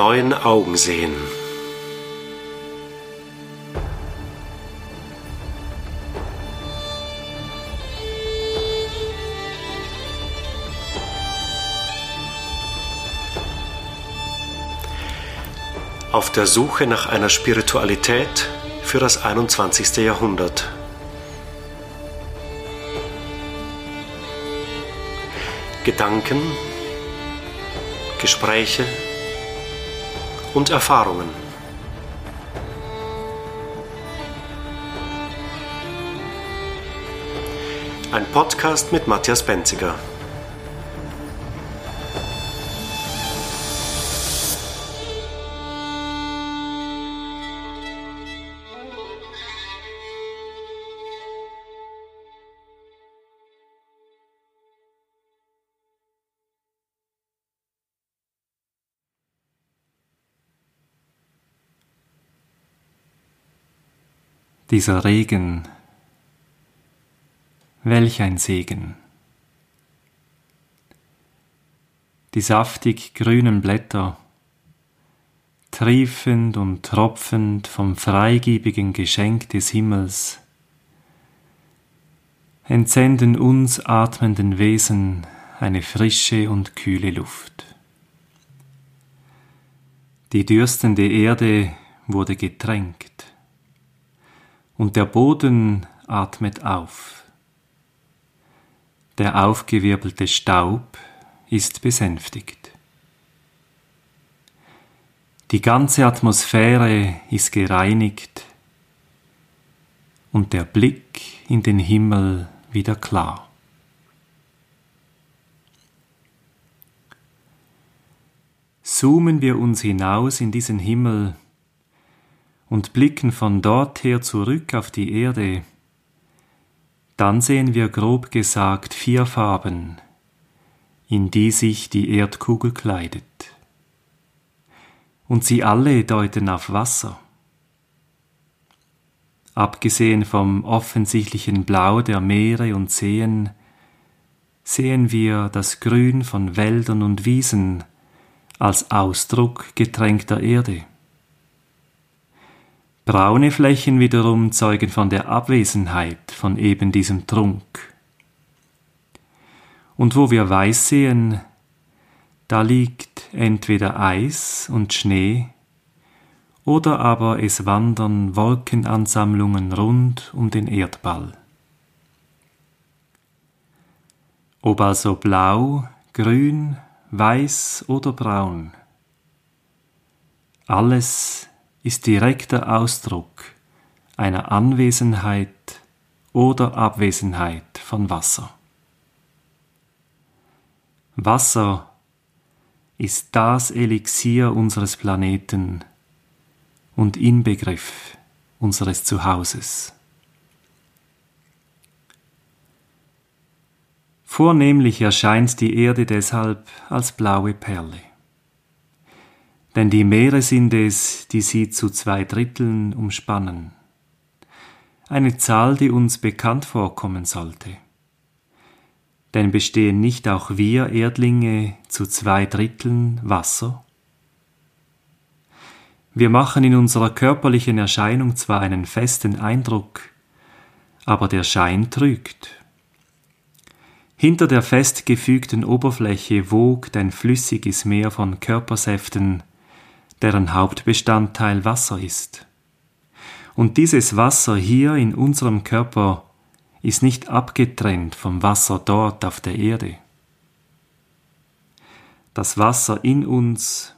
neuen Augen sehen. Auf der Suche nach einer Spiritualität für das 21. Jahrhundert. Gedanken, Gespräche und Erfahrungen. Ein Podcast mit Matthias Benziger. Dieser Regen, welch ein Segen. Die saftig grünen Blätter, triefend und tropfend vom freigebigen Geschenk des Himmels, entsenden uns atmenden Wesen eine frische und kühle Luft. Die dürstende Erde wurde getränkt und der Boden atmet auf. Der aufgewirbelte Staub ist besänftigt. Die ganze Atmosphäre ist gereinigt und der Blick in den Himmel wieder klar. Zoomen wir uns hinaus in diesen Himmel, und blicken von dort her zurück auf die Erde, dann sehen wir grob gesagt vier Farben, in die sich die Erdkugel kleidet. Und sie alle deuten auf Wasser. Abgesehen vom offensichtlichen Blau der Meere und Seen, sehen wir das Grün von Wäldern und Wiesen als Ausdruck getränkter Erde. Braune Flächen wiederum zeugen von der Abwesenheit von eben diesem Trunk. Und wo wir weiß sehen, da liegt entweder Eis und Schnee, oder aber es wandern Wolkenansammlungen rund um den Erdball. Ob also blau, grün, weiß oder braun, alles ist direkter Ausdruck einer Anwesenheit oder Abwesenheit von Wasser. Wasser ist das Elixier unseres Planeten und Inbegriff unseres Zuhauses. Vornehmlich erscheint die Erde deshalb als blaue Perle denn die Meere sind es, die sie zu zwei Dritteln umspannen. Eine Zahl, die uns bekannt vorkommen sollte. Denn bestehen nicht auch wir Erdlinge zu zwei Dritteln Wasser? Wir machen in unserer körperlichen Erscheinung zwar einen festen Eindruck, aber der Schein trügt. Hinter der festgefügten Oberfläche wogt ein flüssiges Meer von Körpersäften, deren Hauptbestandteil Wasser ist. Und dieses Wasser hier in unserem Körper ist nicht abgetrennt vom Wasser dort auf der Erde. Das Wasser in uns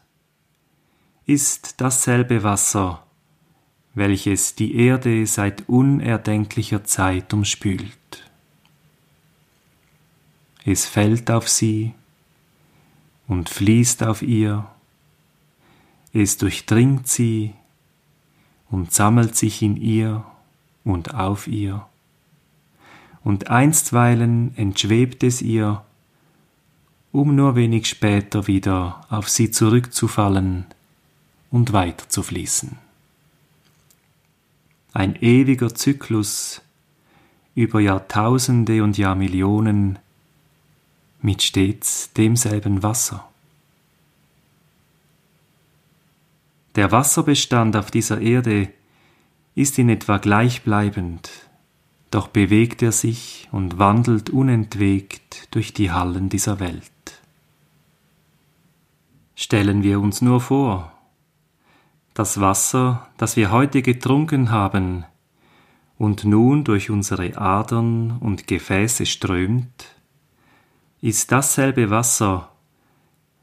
ist dasselbe Wasser, welches die Erde seit unerdenklicher Zeit umspült. Es fällt auf sie und fließt auf ihr es durchdringt sie und sammelt sich in ihr und auf ihr, und einstweilen entschwebt es ihr, um nur wenig später wieder auf sie zurückzufallen und weiter zu fließen. Ein ewiger Zyklus über Jahrtausende und Jahrmillionen mit stets demselben Wasser. Der Wasserbestand auf dieser Erde ist in etwa gleichbleibend, doch bewegt er sich und wandelt unentwegt durch die Hallen dieser Welt. Stellen wir uns nur vor, das Wasser, das wir heute getrunken haben und nun durch unsere Adern und Gefäße strömt, ist dasselbe Wasser,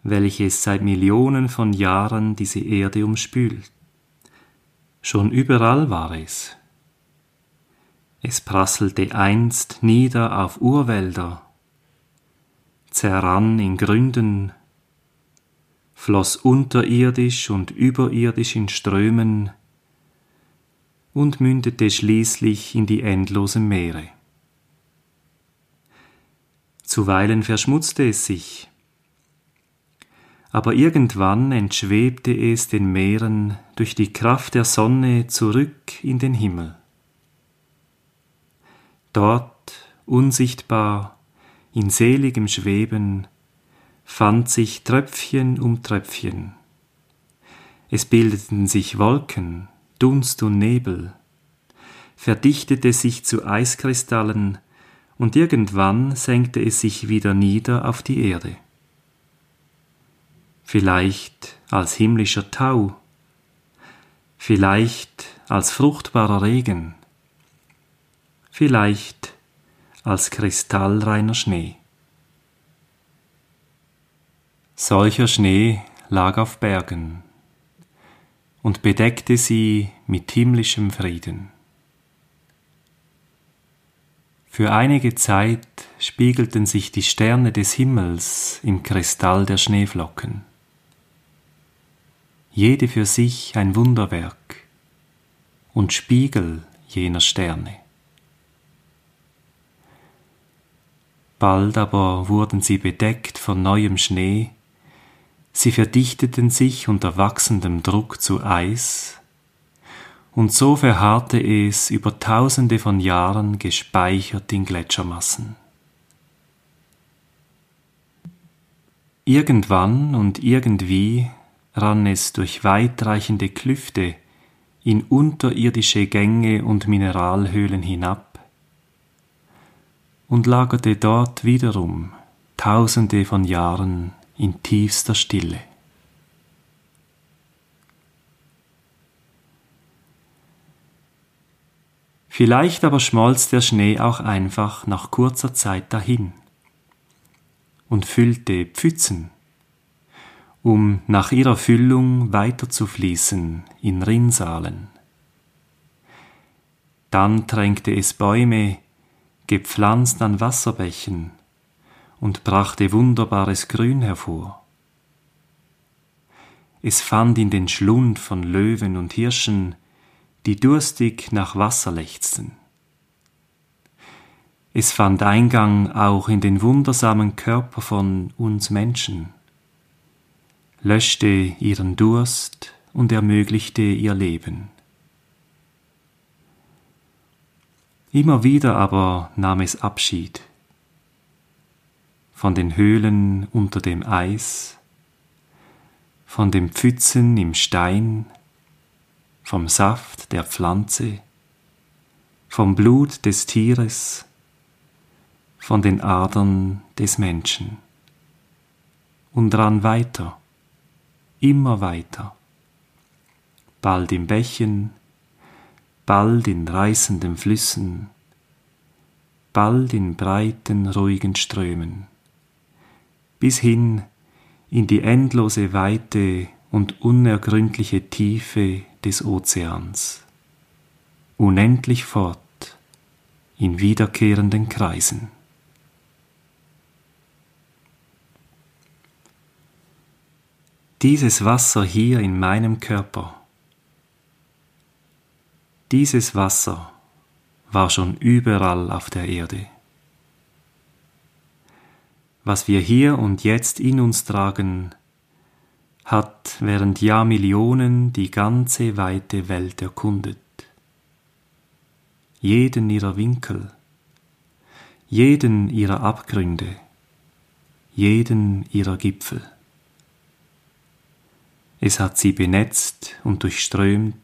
welches seit Millionen von Jahren diese Erde umspült. Schon überall war es. Es prasselte einst nieder auf Urwälder, zerrann in Gründen, floss unterirdisch und überirdisch in Strömen und mündete schließlich in die endlosen Meere. Zuweilen verschmutzte es sich, aber irgendwann entschwebte es den Meeren durch die Kraft der Sonne zurück in den Himmel. Dort, unsichtbar, in seligem Schweben, fand sich Tröpfchen um Tröpfchen. Es bildeten sich Wolken, Dunst und Nebel, verdichtete sich zu Eiskristallen, und irgendwann senkte es sich wieder nieder auf die Erde. Vielleicht als himmlischer Tau, vielleicht als fruchtbarer Regen, vielleicht als kristallreiner Schnee. Solcher Schnee lag auf Bergen und bedeckte sie mit himmlischem Frieden. Für einige Zeit spiegelten sich die Sterne des Himmels im Kristall der Schneeflocken. Jede für sich ein Wunderwerk und Spiegel jener Sterne. Bald aber wurden sie bedeckt von neuem Schnee, sie verdichteten sich unter wachsendem Druck zu Eis, und so verharrte es über tausende von Jahren gespeichert in Gletschermassen. Irgendwann und irgendwie rann es durch weitreichende Klüfte in unterirdische Gänge und Mineralhöhlen hinab und lagerte dort wiederum tausende von Jahren in tiefster Stille. Vielleicht aber schmolz der Schnee auch einfach nach kurzer Zeit dahin und füllte Pfützen, um nach ihrer Füllung weiterzufließen in Rinnsalen. Dann tränkte es Bäume, gepflanzt an Wasserbächen, und brachte wunderbares Grün hervor. Es fand in den Schlund von Löwen und Hirschen, die durstig nach Wasser lechzten. Es fand Eingang auch in den wundersamen Körper von uns Menschen, löschte ihren Durst und ermöglichte ihr Leben. Immer wieder aber nahm es Abschied von den Höhlen unter dem Eis, von den Pfützen im Stein, vom Saft der Pflanze, vom Blut des Tieres, von den Adern des Menschen. Und ran weiter, immer weiter, bald im Bächen, bald in reißenden Flüssen, bald in breiten, ruhigen Strömen bis hin in die endlose Weite und unergründliche Tiefe des Ozeans, unendlich fort in wiederkehrenden Kreisen. Dieses Wasser hier in meinem Körper, dieses Wasser war schon überall auf der Erde was wir hier und jetzt in uns tragen, hat während Jahrmillionen die ganze weite Welt erkundet. Jeden ihrer Winkel, jeden ihrer Abgründe, jeden ihrer Gipfel. Es hat sie benetzt und durchströmt,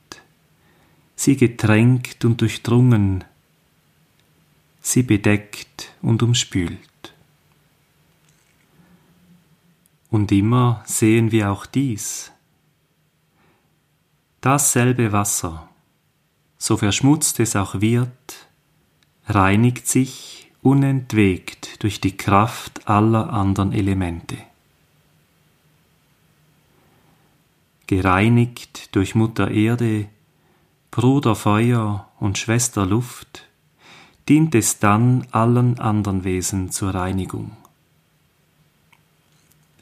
sie getränkt und durchdrungen, sie bedeckt und umspült. Und immer sehen wir auch dies. Dasselbe Wasser, so verschmutzt es auch wird, reinigt sich unentwegt durch die Kraft aller anderen Elemente. Gereinigt durch Mutter Erde, Bruder Feuer und Schwester Luft, dient es dann allen anderen Wesen zur Reinigung.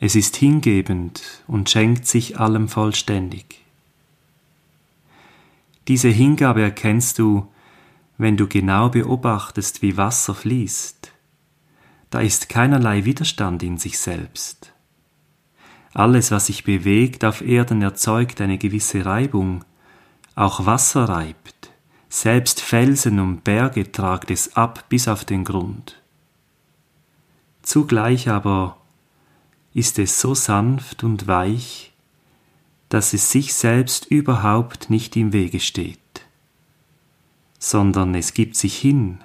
Es ist hingebend und schenkt sich allem vollständig. Diese Hingabe erkennst du, wenn du genau beobachtest, wie Wasser fließt. Da ist keinerlei Widerstand in sich selbst. Alles, was sich bewegt auf Erden, erzeugt eine gewisse Reibung. Auch Wasser reibt. Selbst Felsen und Berge tragt es ab bis auf den Grund. Zugleich aber ist es so sanft und weich, dass es sich selbst überhaupt nicht im Wege steht, sondern es gibt sich hin,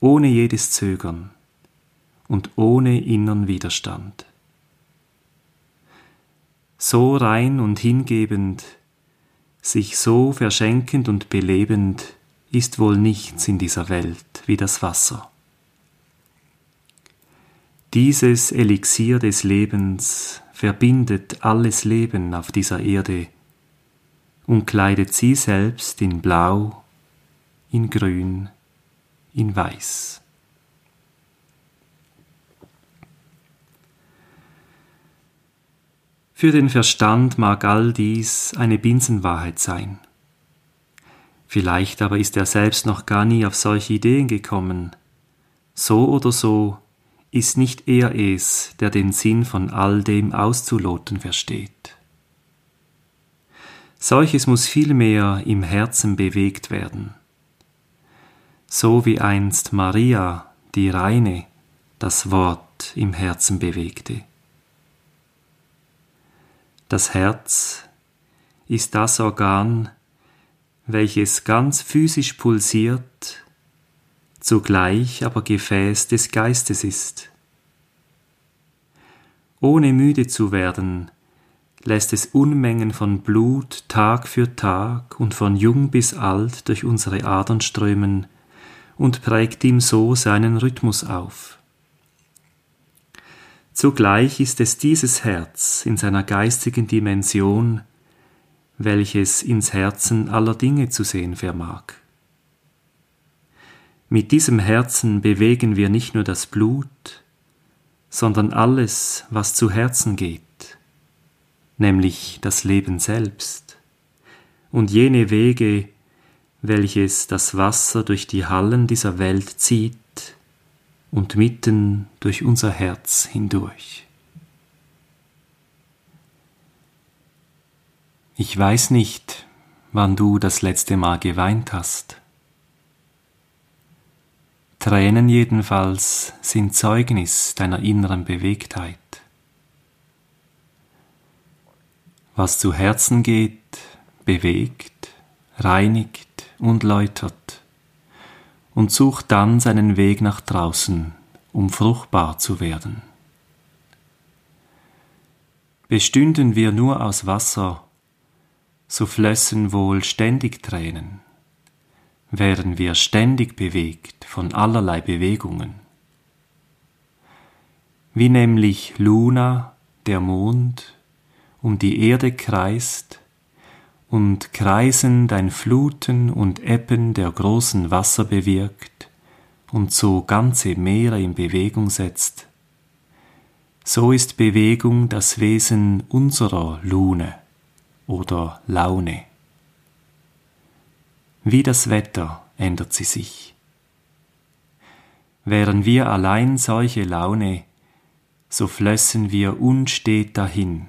ohne jedes Zögern und ohne innern Widerstand. So rein und hingebend, sich so verschenkend und belebend, ist wohl nichts in dieser Welt wie das Wasser. Dieses Elixier des Lebens verbindet alles Leben auf dieser Erde und kleidet sie selbst in Blau, in Grün, in Weiß. Für den Verstand mag all dies eine Binsenwahrheit sein. Vielleicht aber ist er selbst noch gar nie auf solche Ideen gekommen. So oder so ist nicht er es, der den Sinn von all dem auszuloten versteht. Solches muss vielmehr im Herzen bewegt werden, so wie einst Maria, die Reine, das Wort im Herzen bewegte. Das Herz ist das Organ, welches ganz physisch pulsiert zugleich aber Gefäß des Geistes ist. Ohne müde zu werden, lässt es Unmengen von Blut Tag für Tag und von jung bis alt durch unsere Adern strömen und prägt ihm so seinen Rhythmus auf. Zugleich ist es dieses Herz in seiner geistigen Dimension, welches ins Herzen aller Dinge zu sehen vermag. Mit diesem Herzen bewegen wir nicht nur das Blut, sondern alles, was zu Herzen geht, nämlich das Leben selbst und jene Wege, welches das Wasser durch die Hallen dieser Welt zieht und mitten durch unser Herz hindurch. Ich weiß nicht, wann du das letzte Mal geweint hast. Tränen jedenfalls sind Zeugnis deiner inneren Bewegtheit. Was zu Herzen geht, bewegt, reinigt und läutert und sucht dann seinen Weg nach draußen, um fruchtbar zu werden. Bestünden wir nur aus Wasser, so flössen wohl ständig Tränen wären wir ständig bewegt von allerlei Bewegungen. Wie nämlich Luna, der Mond, um die Erde kreist und kreisend ein Fluten und Ebben der großen Wasser bewirkt und so ganze Meere in Bewegung setzt, so ist Bewegung das Wesen unserer Lune oder Laune. Wie das Wetter ändert sie sich. Wären wir allein solche Laune, so flössen wir unstet dahin,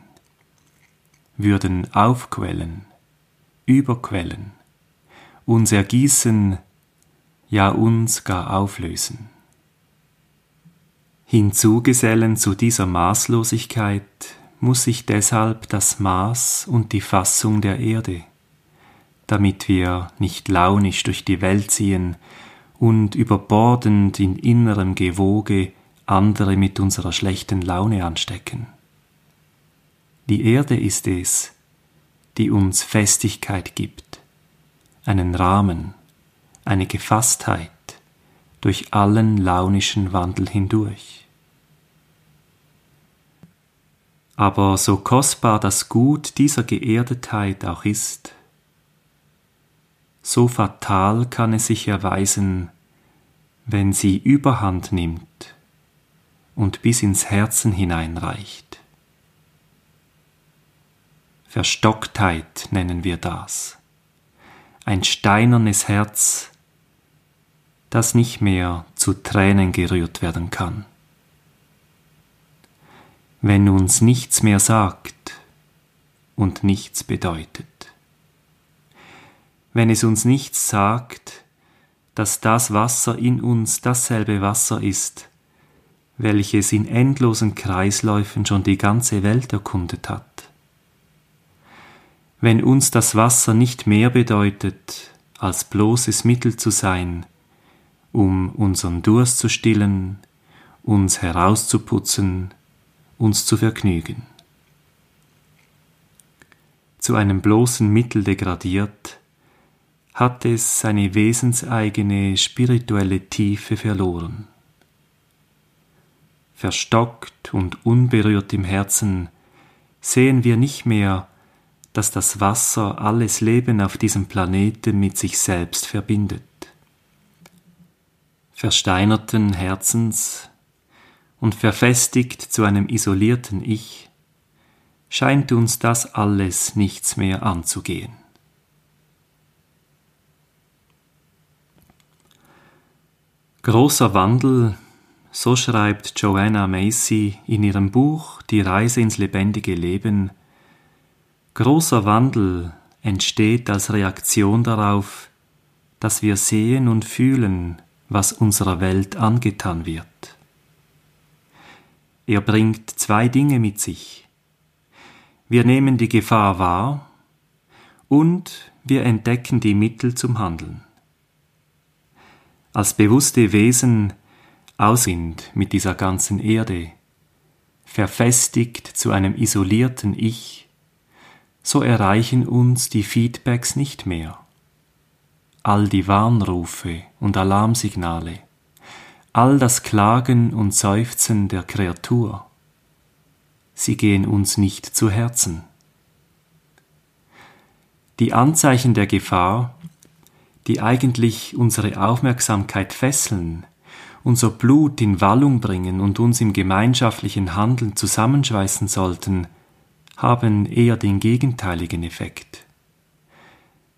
würden aufquellen, überquellen, uns ergießen, ja uns gar auflösen. Hinzugesellen zu dieser Maßlosigkeit muss sich deshalb das Maß und die Fassung der Erde, damit wir nicht launisch durch die Welt ziehen und überbordend in innerem Gewoge andere mit unserer schlechten Laune anstecken. Die Erde ist es, die uns Festigkeit gibt, einen Rahmen, eine Gefasstheit durch allen launischen Wandel hindurch. Aber so kostbar das Gut dieser Geerdetheit auch ist, so fatal kann es sich erweisen, wenn sie überhand nimmt und bis ins Herzen hineinreicht. Verstocktheit nennen wir das. Ein steinernes Herz, das nicht mehr zu Tränen gerührt werden kann. Wenn uns nichts mehr sagt und nichts bedeutet. Wenn es uns nichts sagt, dass das Wasser in uns dasselbe Wasser ist, welches in endlosen Kreisläufen schon die ganze Welt erkundet hat wenn uns das Wasser nicht mehr bedeutet, als bloßes Mittel zu sein, um unseren Durst zu stillen, uns herauszuputzen, uns zu vergnügen. Zu einem bloßen Mittel degradiert, hat es seine wesenseigene spirituelle Tiefe verloren. Verstockt und unberührt im Herzen sehen wir nicht mehr dass das Wasser alles Leben auf diesem Planeten mit sich selbst verbindet. Versteinerten Herzens und verfestigt zu einem isolierten Ich, scheint uns das alles nichts mehr anzugehen. Großer Wandel, so schreibt Joanna Macy in ihrem Buch Die Reise ins lebendige Leben, Großer Wandel entsteht als Reaktion darauf, dass wir sehen und fühlen, was unserer Welt angetan wird. Er bringt zwei Dinge mit sich. Wir nehmen die Gefahr wahr und wir entdecken die Mittel zum Handeln. Als bewusste Wesen aus sind mit dieser ganzen Erde, verfestigt zu einem isolierten Ich, so erreichen uns die Feedbacks nicht mehr. All die Warnrufe und Alarmsignale, all das Klagen und Seufzen der Kreatur, sie gehen uns nicht zu Herzen. Die Anzeichen der Gefahr, die eigentlich unsere Aufmerksamkeit fesseln, unser Blut in Wallung bringen und uns im gemeinschaftlichen Handeln zusammenschweißen sollten, haben eher den gegenteiligen Effekt.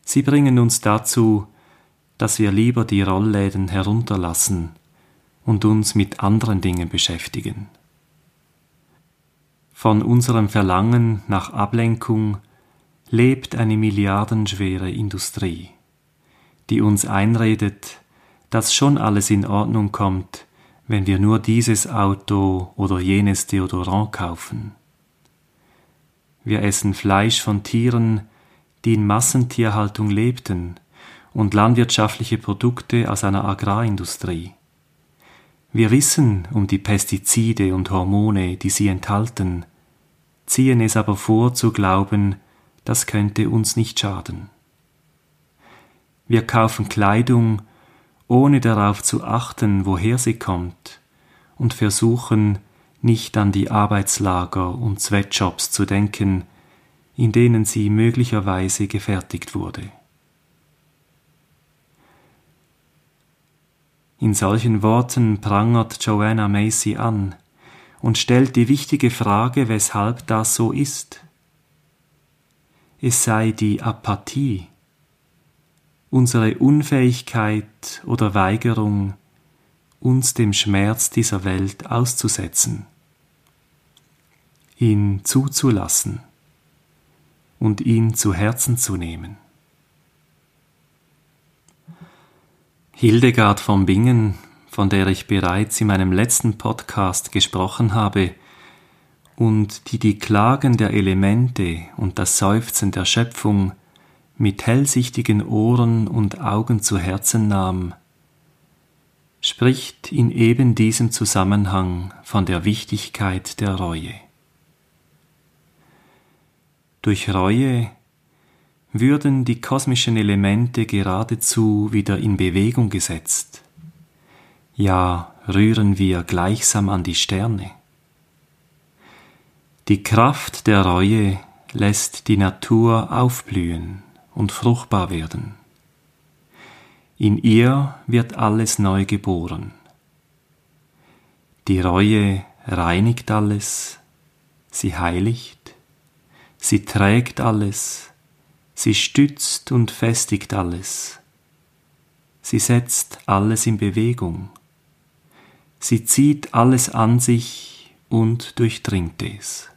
Sie bringen uns dazu, dass wir lieber die Rollläden herunterlassen und uns mit anderen Dingen beschäftigen. Von unserem Verlangen nach Ablenkung lebt eine milliardenschwere Industrie, die uns einredet, dass schon alles in Ordnung kommt, wenn wir nur dieses Auto oder jenes Deodorant kaufen. Wir essen Fleisch von Tieren, die in Massentierhaltung lebten, und landwirtschaftliche Produkte aus einer Agrarindustrie. Wir wissen um die Pestizide und Hormone, die sie enthalten, ziehen es aber vor zu glauben, das könnte uns nicht schaden. Wir kaufen Kleidung, ohne darauf zu achten, woher sie kommt, und versuchen, nicht an die Arbeitslager und Sweatshops zu denken, in denen sie möglicherweise gefertigt wurde. In solchen Worten prangert Joanna Macy an und stellt die wichtige Frage, weshalb das so ist. Es sei die Apathie, unsere Unfähigkeit oder Weigerung, uns dem Schmerz dieser Welt auszusetzen ihn zuzulassen und ihn zu Herzen zu nehmen. Hildegard von Bingen, von der ich bereits in meinem letzten Podcast gesprochen habe und die die Klagen der Elemente und das Seufzen der Schöpfung mit hellsichtigen Ohren und Augen zu Herzen nahm, spricht in eben diesem Zusammenhang von der Wichtigkeit der Reue. Durch Reue würden die kosmischen Elemente geradezu wieder in Bewegung gesetzt. Ja, rühren wir gleichsam an die Sterne. Die Kraft der Reue lässt die Natur aufblühen und fruchtbar werden. In ihr wird alles neu geboren. Die Reue reinigt alles, sie heiligt, sie trägt alles, Sie stützt und festigt alles. Sie setzt alles in Bewegung. Sie zieht alles an sich und durchdringt es.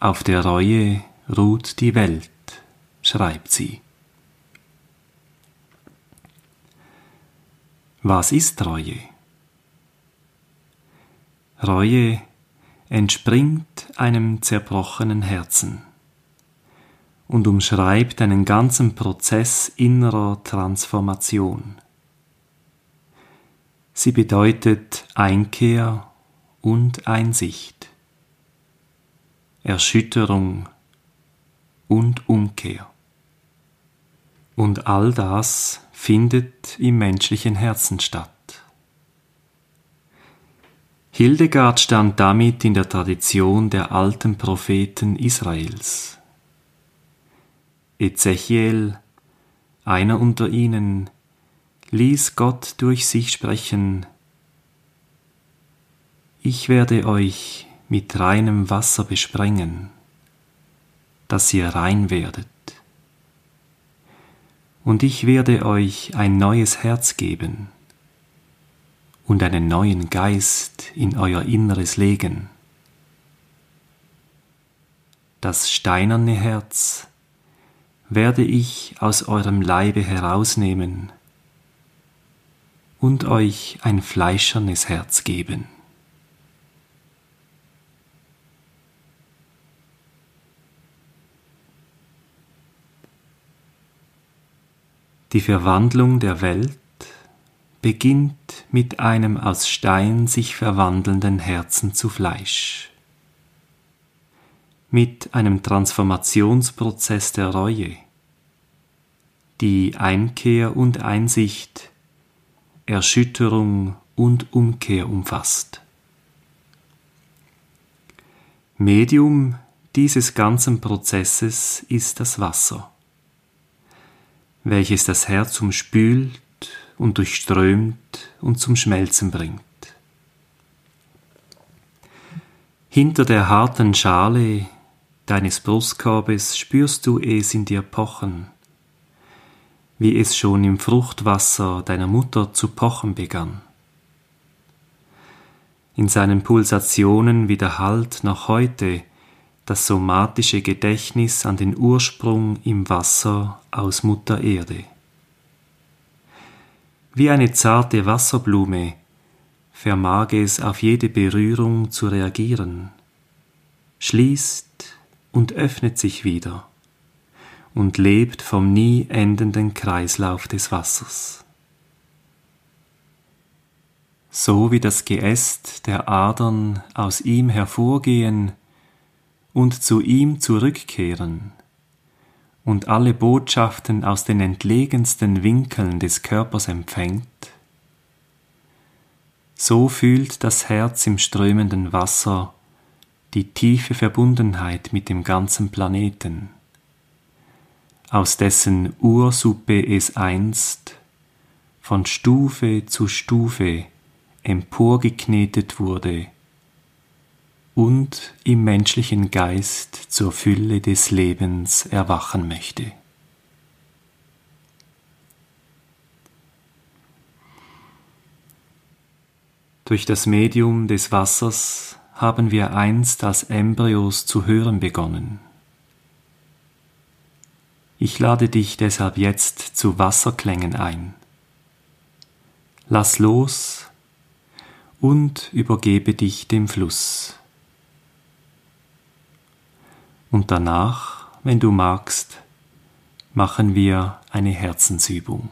Auf der Reue ruht die Welt, schreibt sie. Was ist Reue? Reue entspringt einem zerbrochenen Herzen und umschreibt einen ganzen Prozess innerer Transformation. Sie bedeutet Einkehr und Einsicht, Erschütterung und Umkehr. Und all das findet im menschlichen Herzen statt. Hildegard stand damit in der Tradition der alten Propheten Israels. Ezechiel, einer unter ihnen, ließ Gott durch sich sprechen, ich werde euch mit reinem Wasser besprengen, dass ihr rein werdet. Und ich werde euch ein neues Herz geben und einen neuen Geist in euer Inneres legen. Das steinerne Herz werde ich aus eurem Leibe herausnehmen und euch ein fleischernes Herz geben. Die Verwandlung der Welt beginnt mit einem aus Stein sich verwandelnden Herzen zu Fleisch. Mit einem Transformationsprozess der Reue, die Einkehr und Einsicht, Erschütterung und Umkehr umfasst. Medium dieses ganzen Prozesses ist das Wasser, welches das Herz umspült und durchströmt und zum Schmelzen bringt. Hinter der harten Schale deines Brustkorbes spürst du es in dir pochen, wie es schon im Fruchtwasser deiner Mutter zu pochen begann. In seinen Pulsationen widerhallt noch heute das somatische Gedächtnis an den Ursprung im Wasser aus Mutter Erde. Wie eine zarte Wasserblume vermag es auf jede Berührung zu reagieren, schließt und öffnet sich wieder und lebt vom nie endenden Kreislauf des Wassers. So wie das Geäst der Adern aus ihm hervorgehen und zu ihm zurückkehren und alle Botschaften aus den entlegensten Winkeln des Körpers empfängt, so fühlt das Herz im strömenden Wasser die tiefe Verbundenheit mit dem ganzen Planeten, aus dessen Ursuppe es einst von Stufe zu Stufe emporgeknetet wurde und im menschlichen Geist zur Fülle des Lebens erwachen möchte. Durch das Medium des Wassers haben wir einst als Embryos zu hören begonnen. Ich lade dich deshalb jetzt zu Wasserklängen ein. Lass los und übergebe dich dem Fluss. Und danach, wenn du magst, machen wir eine Herzensübung.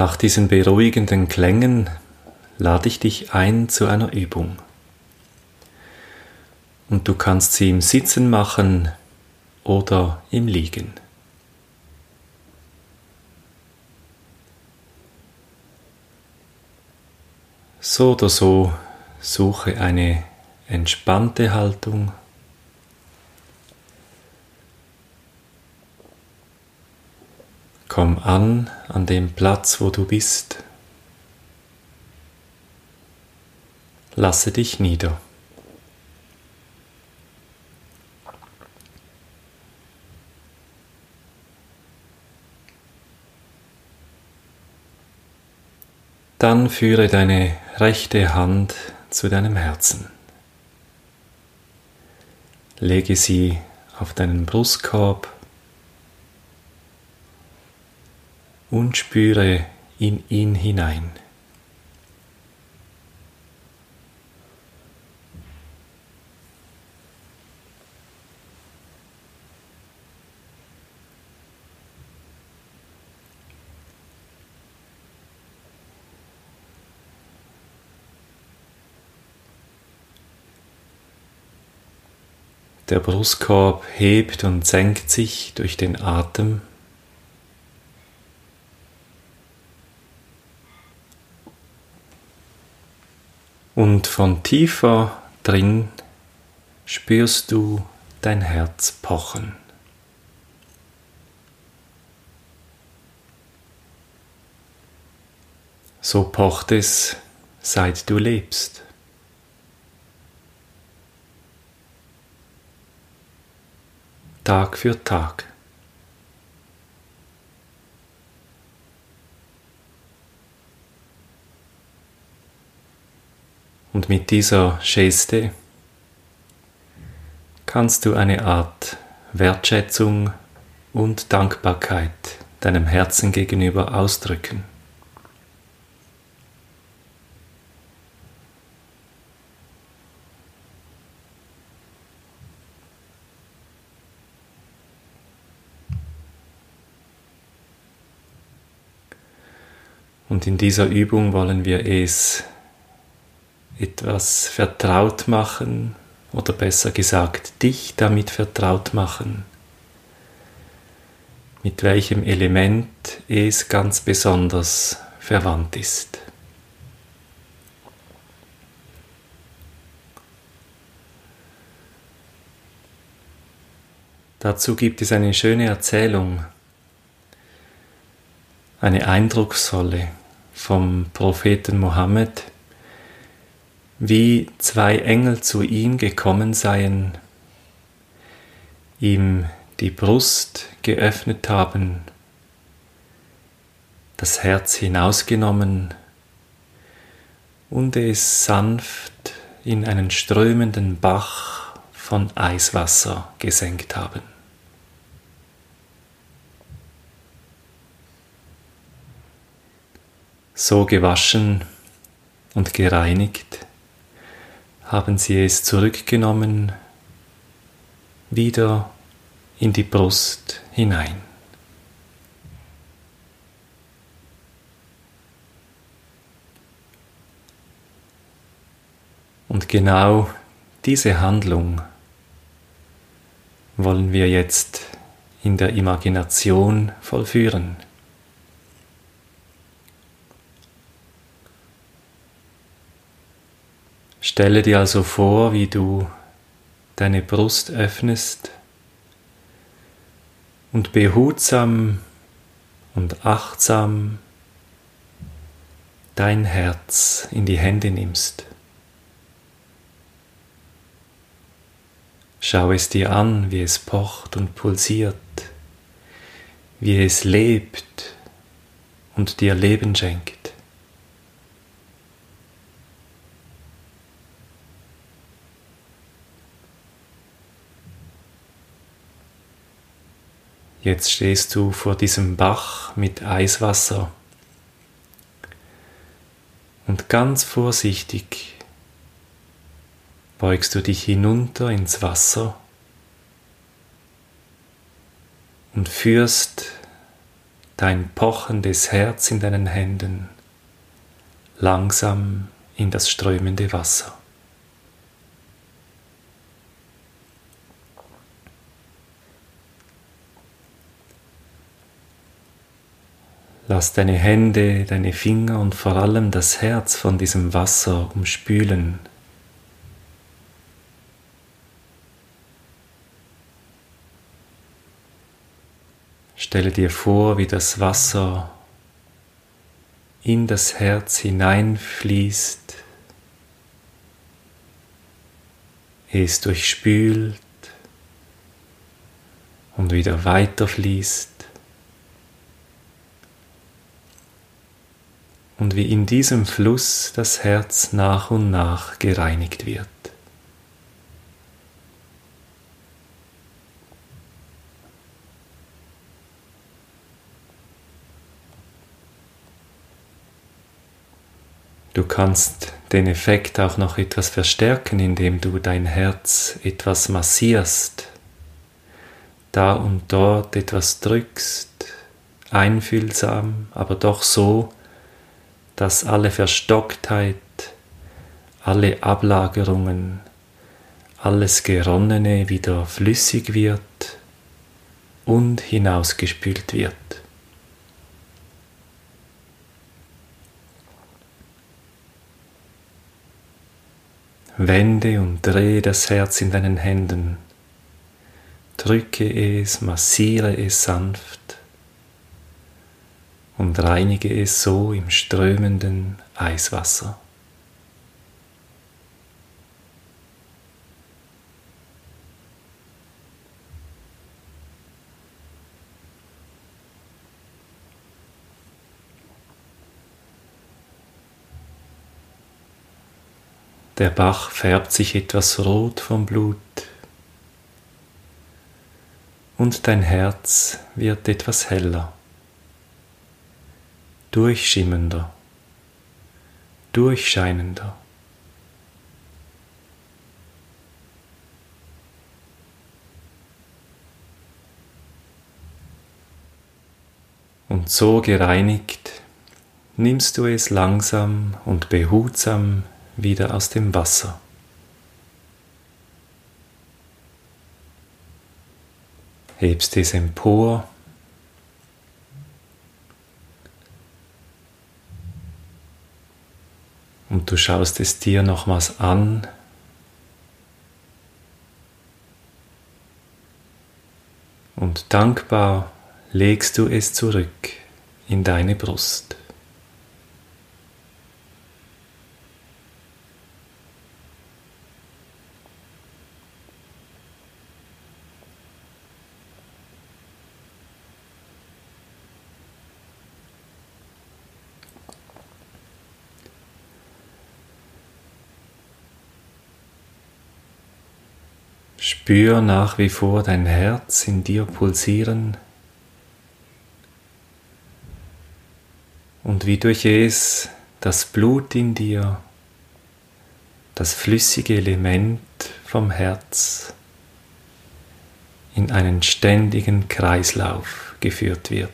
Nach diesen beruhigenden Klängen lade ich dich ein zu einer Übung. Und du kannst sie im Sitzen machen oder im Liegen. So oder so suche eine entspannte Haltung. Komm an an dem Platz, wo du bist. Lasse dich nieder. Dann führe deine rechte Hand zu deinem Herzen. Lege sie auf deinen Brustkorb und spüre in ihn hinein. Der Brustkorb hebt und senkt sich durch den Atem. Und von tiefer drin spürst du dein Herz pochen. So pocht es, seit du lebst. Tag für Tag. Und mit dieser Geste kannst du eine Art Wertschätzung und Dankbarkeit deinem Herzen gegenüber ausdrücken. Und in dieser Übung wollen wir es etwas vertraut machen oder besser gesagt dich damit vertraut machen, mit welchem Element es ganz besonders verwandt ist. Dazu gibt es eine schöne Erzählung, eine eindrucksvolle vom Propheten Mohammed, wie zwei Engel zu ihm gekommen seien, ihm die Brust geöffnet haben, das Herz hinausgenommen und es sanft in einen strömenden Bach von Eiswasser gesenkt haben. So gewaschen und gereinigt haben sie es zurückgenommen, wieder in die Brust hinein. Und genau diese Handlung wollen wir jetzt in der Imagination vollführen. Stelle dir also vor, wie du deine Brust öffnest und behutsam und achtsam dein Herz in die Hände nimmst. Schau es dir an, wie es pocht und pulsiert, wie es lebt und dir Leben schenkt. Jetzt stehst du vor diesem Bach mit Eiswasser und ganz vorsichtig beugst du dich hinunter ins Wasser und führst dein pochendes Herz in deinen Händen langsam in das strömende Wasser. Lass deine Hände, deine Finger und vor allem das Herz von diesem Wasser umspülen. Stelle dir vor, wie das Wasser in das Herz hineinfließt, es durchspült und wieder weiterfließt. Und wie in diesem Fluss das Herz nach und nach gereinigt wird. Du kannst den Effekt auch noch etwas verstärken, indem du dein Herz etwas massierst, da und dort etwas drückst, einfühlsam, aber doch so, dass alle Verstocktheit, alle Ablagerungen, alles Geronnene wieder flüssig wird und hinausgespült wird. Wende und drehe das Herz in deinen Händen, drücke es, massiere es sanft und reinige es so im strömenden Eiswasser. Der Bach färbt sich etwas rot vom Blut und dein Herz wird etwas heller durchschimmernder, durchscheinender. Und so gereinigt nimmst du es langsam und behutsam wieder aus dem Wasser. Hebst es empor Und du schaust es dir nochmals an. Und dankbar legst du es zurück in deine Brust. Spür nach wie vor dein Herz in dir pulsieren und wie durch es das Blut in dir, das flüssige Element vom Herz in einen ständigen Kreislauf geführt wird.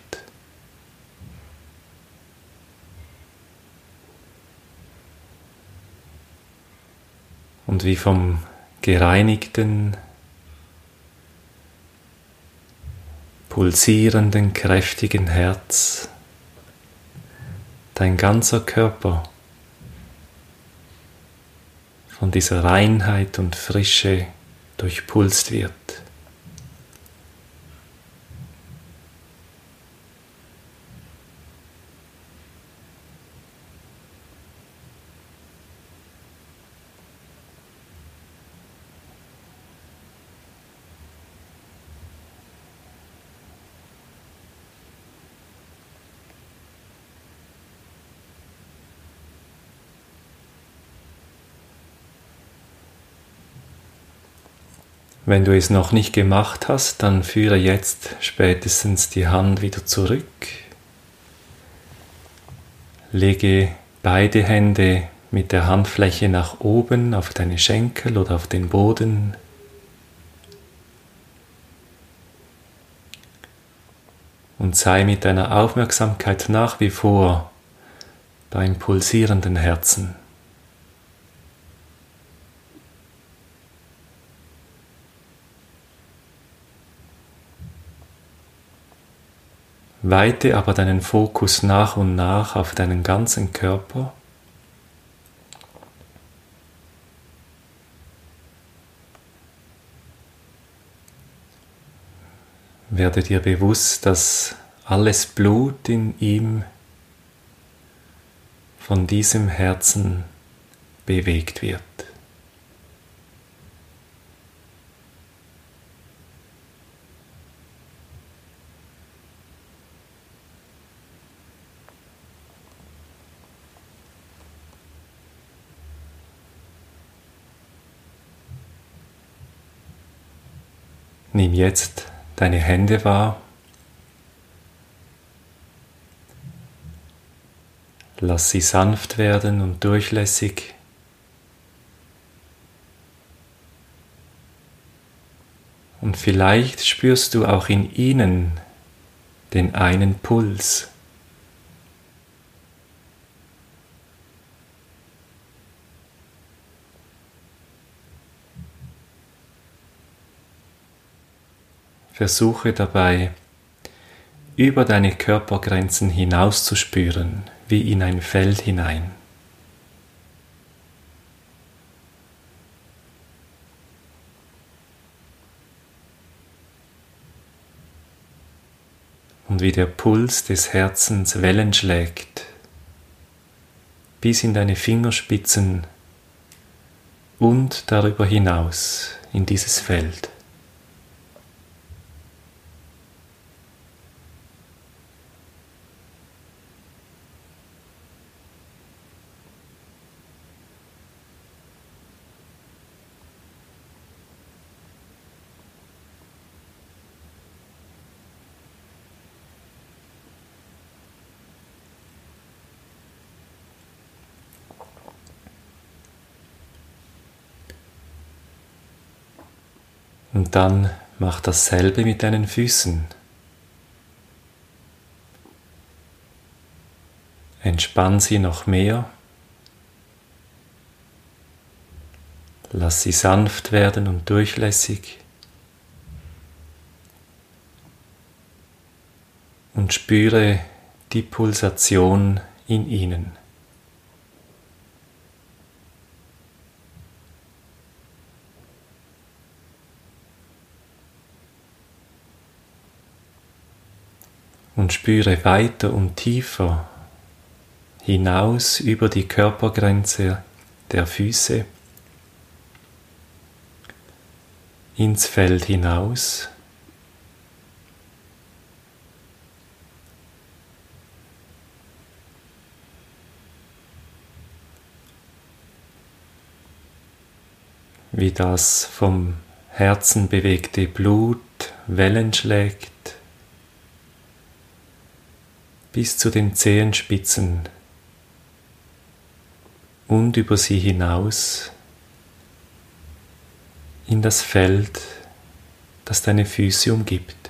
Und wie vom gereinigten pulsierenden, kräftigen Herz, dein ganzer Körper von dieser Reinheit und Frische durchpulst wird. Wenn du es noch nicht gemacht hast, dann führe jetzt spätestens die Hand wieder zurück. Lege beide Hände mit der Handfläche nach oben auf deine Schenkel oder auf den Boden. und sei mit deiner Aufmerksamkeit nach wie vor beim pulsierenden Herzen. Weite aber deinen Fokus nach und nach auf deinen ganzen Körper. Werde dir bewusst, dass alles Blut in ihm von diesem Herzen bewegt wird. Nimm jetzt deine Hände wahr. Lass sie sanft werden und durchlässig. Und vielleicht spürst du auch in ihnen den einen Puls. Versuche dabei, über deine Körpergrenzen hinauszuspüren, wie in ein Feld hinein. Und wie der Puls des Herzens Wellen schlägt, bis in deine Fingerspitzen und darüber hinaus in dieses Feld. Und dann mach dasselbe mit deinen Füßen. Entspann sie noch mehr. Lass sie sanft werden und durchlässig. Und spüre die Pulsation in ihnen. Und spüre weiter und tiefer hinaus über die Körpergrenze der Füße ins Feld hinaus. wie das vom Herzen bewegte Blut Wellen schlägt bis zu den Zehenspitzen und über sie hinaus in das Feld, das deine Füße umgibt.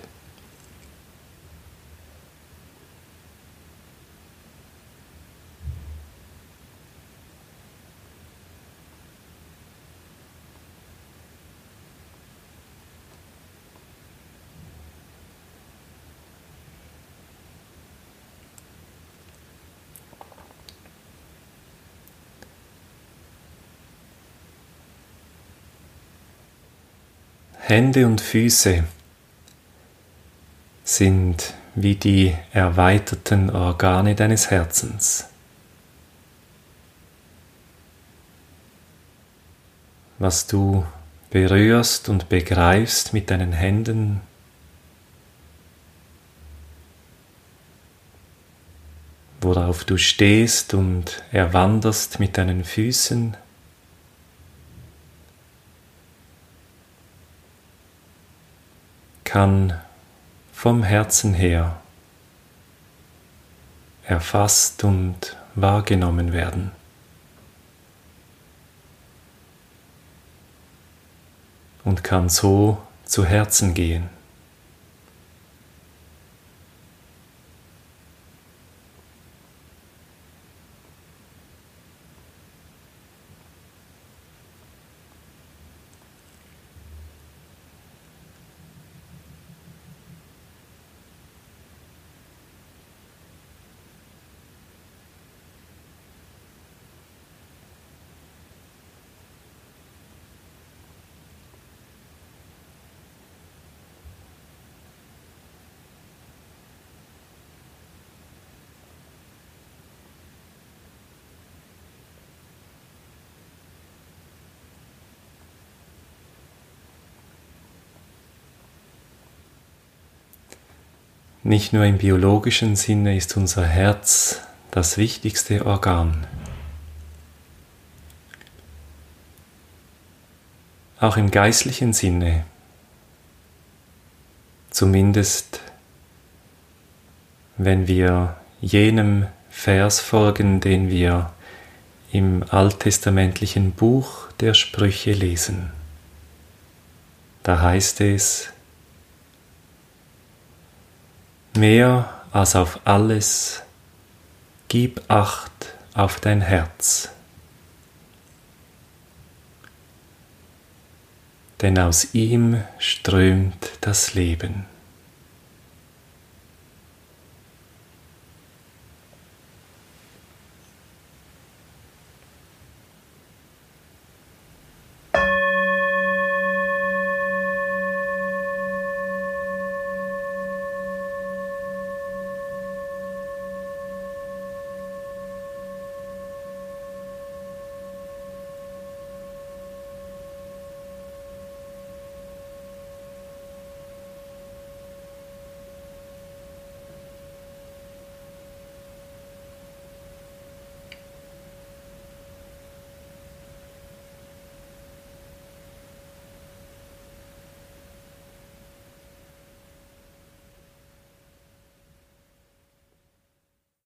Hände und Füße sind wie die erweiterten Organe deines Herzens. Was du berührst und begreifst mit deinen Händen, worauf du stehst und erwanderst mit deinen Füßen, kann vom Herzen her erfasst und wahrgenommen werden. Und kann so zu Herzen gehen. Nicht nur im biologischen Sinne ist unser Herz das wichtigste Organ. Auch im geistlichen Sinne, zumindest wenn wir jenem Vers folgen, den wir im alttestamentlichen Buch der Sprüche lesen. Da heißt es, mehr als auf alles, gib acht auf dein Herz. Denn aus ihm strömt das Leben.